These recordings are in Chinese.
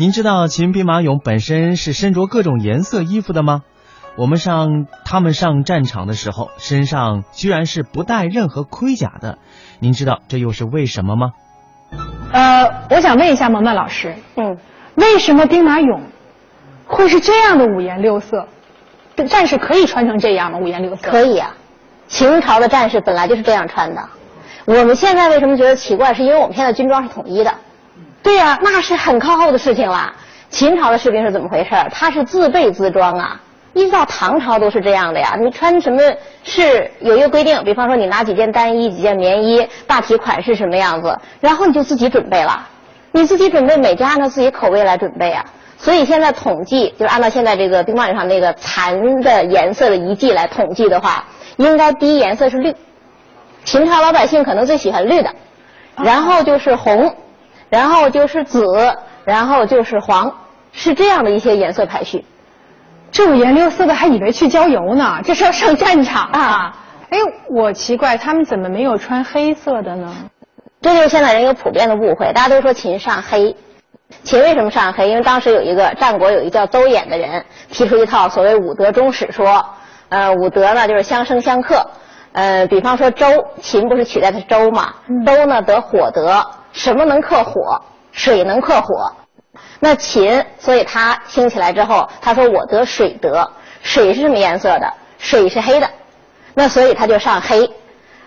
您知道秦兵马俑本身是身着各种颜色衣服的吗？我们上他们上战场的时候，身上居然是不带任何盔甲的。您知道这又是为什么吗？呃，我想问一下萌萌老师，嗯，为什么兵马俑会是这样的五颜六色？战士可以穿成这样吗？五颜六色？可以啊，秦朝的战士本来就是这样穿的。我们现在为什么觉得奇怪？是因为我们现在军装是统一的。对呀、那是很靠后的事情了。秦朝的士兵是怎么回事？他是自备自装啊，一直到唐朝都是这样的呀。你穿什么是有一个规定，比方说你拿几件单衣、几件棉衣，大体款式什么样子，然后你就自己准备了。你自己准备，每家按照自己口味来准备啊。所以现在统计，就是按照现在这个兵马俑上那个残的颜色的遗迹来统计的话，应该第一颜色是绿。秦朝老百姓可能最喜欢绿的，然后就是红，然后就是紫，然后就是黄，是这样的一些颜色排序。这五颜六色的还以为去郊游呢，这是要上战场啊！哎，我奇怪他们怎么没有穿黑色的呢？这就是现在人有普遍的误会，大家都说秦上黑。秦为什么上黑？因为当时有一个战国有一个叫邹衍的人提出一套所谓五德中史说，呃，五德呢就是相生相克，呃，比方说周，秦不是取代的是周嘛？周呢得火德，什么能克火？水能克火。那秦，所以他兴起来之后，他说我得水德，水是什么颜色的？水是黑的，那所以他就上黑。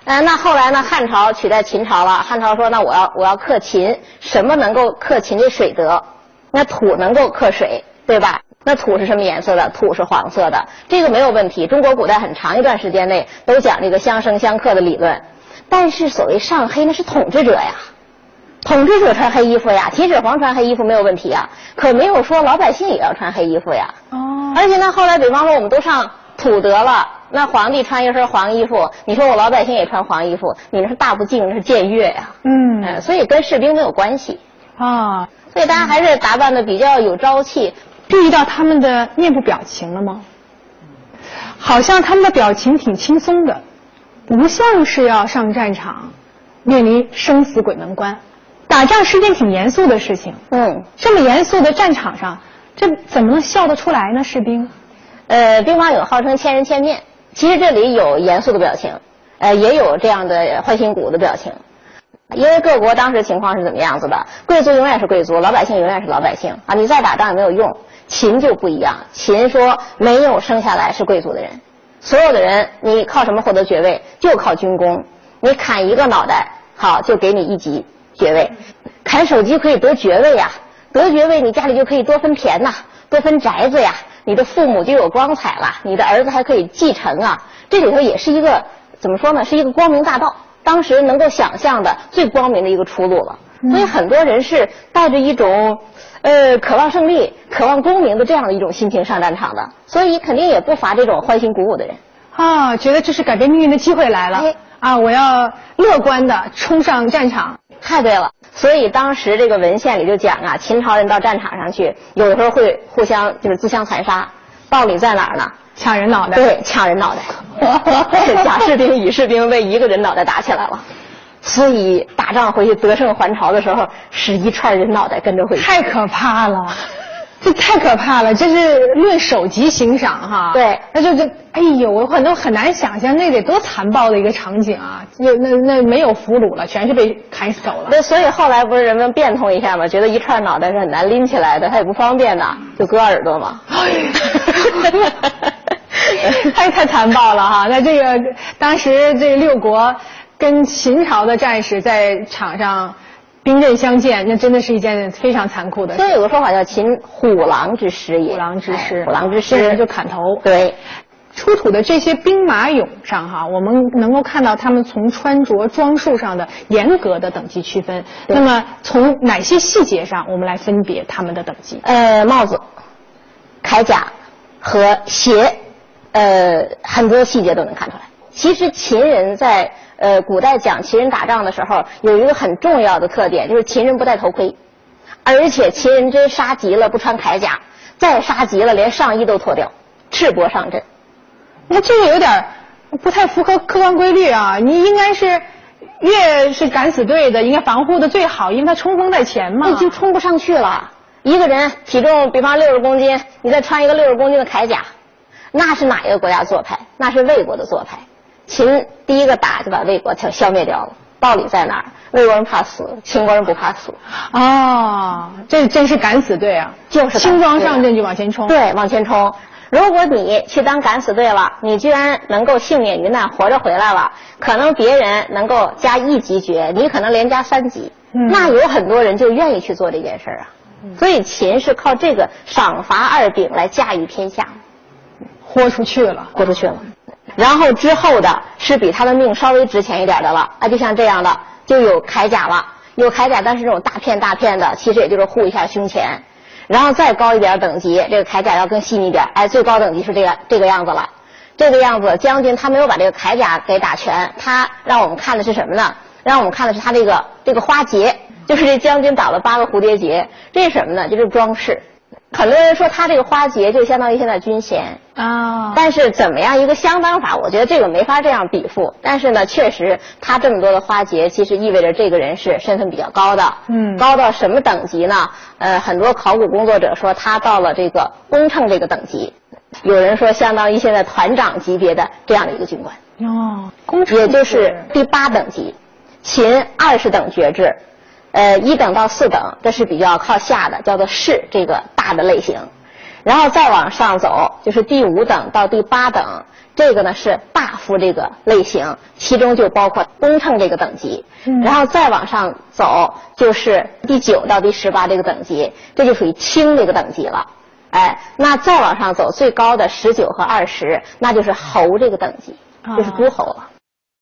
呃，那后来呢？汉朝取代秦朝了。汉朝说：“那我要我要克秦，什么能够克秦的水德？那土能够克水，对吧？那土是什么颜色的？土是黄色的，这个没有问题。中国古代很长一段时间内都讲这个相生相克的理论。但是所谓上黑，那是统治者呀，统治者穿黑衣服呀，秦始皇穿黑衣服没有问题呀，可没有说老百姓也要穿黑衣服呀。哦，而且呢，后来比方说我们都上土德了。”那皇帝穿一身黄衣服，你说我老百姓也穿黄衣服，你那是大不敬，那是僭越呀。嗯，呃，所以跟士兵没有关系啊。所以大家还是打扮的比较有朝气。注意到他们的面部表情了吗？好像他们的表情挺轻松的，不像是要上战场，面临生死鬼门关。打仗是件挺严肃的事情。嗯，这么严肃的战场上，这怎么能笑得出来呢？士兵？呃，兵马俑号称千人千面。其实这里有严肃的表情，呃，也有这样的欢欣鼓舞的表情，因为各国当时情况是怎么样子的？贵族永远是贵族，老百姓永远是老百姓啊！你再打仗也没有用。秦就不一样，秦说没有生下来是贵族的人，所有的人你靠什么获得爵位？就靠军功。你砍一个脑袋，好就给你一级爵位；砍手机可以得爵位呀，得爵位你家里就可以多分田呐，多分宅子呀。你的父母就有光彩了，你的儿子还可以继承啊！这里头也是一个怎么说呢？是一个光明大道，当时能够想象的最光明的一个出路了。所以很多人是带着一种呃渴望胜利、渴望功名的这样的一种心情上战场的，所以肯定也不乏这种欢欣鼓舞的人啊，觉得这是改变命运的机会来了、哎、啊！我要乐观的冲上战场。太对了，所以当时这个文献里就讲啊，秦朝人到战场上去，有的时候会互相就是自相残杀，道理在哪儿呢？抢人脑袋。对，抢人脑袋。甲士兵、乙士兵为一个人脑袋打起来了，所以打仗回去得胜还朝的时候，是一串人脑袋跟着回去。太可怕了。这太可怕了，这是论首级行赏哈。对，那就这，哎呦，我很多很难想象那得多残暴的一个场景啊！那那那没有俘虏了，全是被砍死走了。那所以后来不是人们变通一下吗？觉得一串脑袋是很难拎起来的，它也不方便呐，就割耳朵嘛。太太残暴了哈！那这个当时这六国跟秦朝的战士在场上。兵刃相见，那真的是一件非常残酷的事。所以有个说法叫“秦虎狼之师”也。虎狼之师，虎狼之师就砍头。对，出土的这些兵马俑上哈，我们能够看到他们从穿着装束上的严格的等级区分。那么从哪些细节上，我们来分别他们的等级？呃，帽子、铠甲和鞋，呃，很多细节都能看出来。其实秦人在。呃，古代讲秦人打仗的时候，有一个很重要的特点，就是秦人不戴头盔，而且秦人真杀急了不穿铠甲，再杀急了连上衣都脱掉，赤膊上阵。那这个有点不太符合客观规律啊！你应该是越是敢死队的，应该防护的最好，因为他冲锋在前嘛。那就冲不上去了，一个人体重比方六十公斤，你再穿一个六十公斤的铠甲，那是哪一个国家做派？那是魏国的做派。秦第一个打就把魏国消消灭掉了，道理在哪儿？魏国人怕死，秦国人不怕死。哦，这真是敢死队啊！就是轻装上阵就往前冲。对，往前冲。如果你去当敢死队了，你居然能够幸免于难，活着回来了，可能别人能够加一级爵，你可能连加三级。嗯那有很多人就愿意去做这件事儿啊。所以秦是靠这个赏罚二柄来驾驭天下，豁出去了。豁出去了。然后之后的是比他的命稍微值钱一点的了，啊，就像这样的就有铠甲了，有铠甲，但是这种大片大片的，其实也就是护一下胸前。然后再高一点等级，这个铠甲要更细腻点，哎，最高等级是这个这个样子了。这个样子，将军他没有把这个铠甲给打全，他让我们看的是什么呢？让我们看的是他这个这个花结，就是这将军打了八个蝴蝶结，这是什么呢？就是装饰。很多人说他这个花结就相当于现在军衔，啊，但是怎么样一个相当法，我觉得这个没法这样比附。但是呢，确实他这么多的花节，其实意味着这个人是身份比较高的。嗯高到什么等级呢？呃，很多考古工作者说他到了这个公称这个等级，有人说相当于现在团长级别的这样的一个军官，哦，公主也就是第八等级。秦二十等爵制，呃，一等到四等，这是比较靠下的，叫做士这个大的类型。然后再往上走，就是第五等到第八等，这个呢是大夫这个类型，其中就包括公称这个等级。嗯然后再往上走，就是第九到第十八这个等级，这就属于卿这个等级了。哎，那再往上走，最高的十九和二十，那就是侯这个等级，就是诸侯了。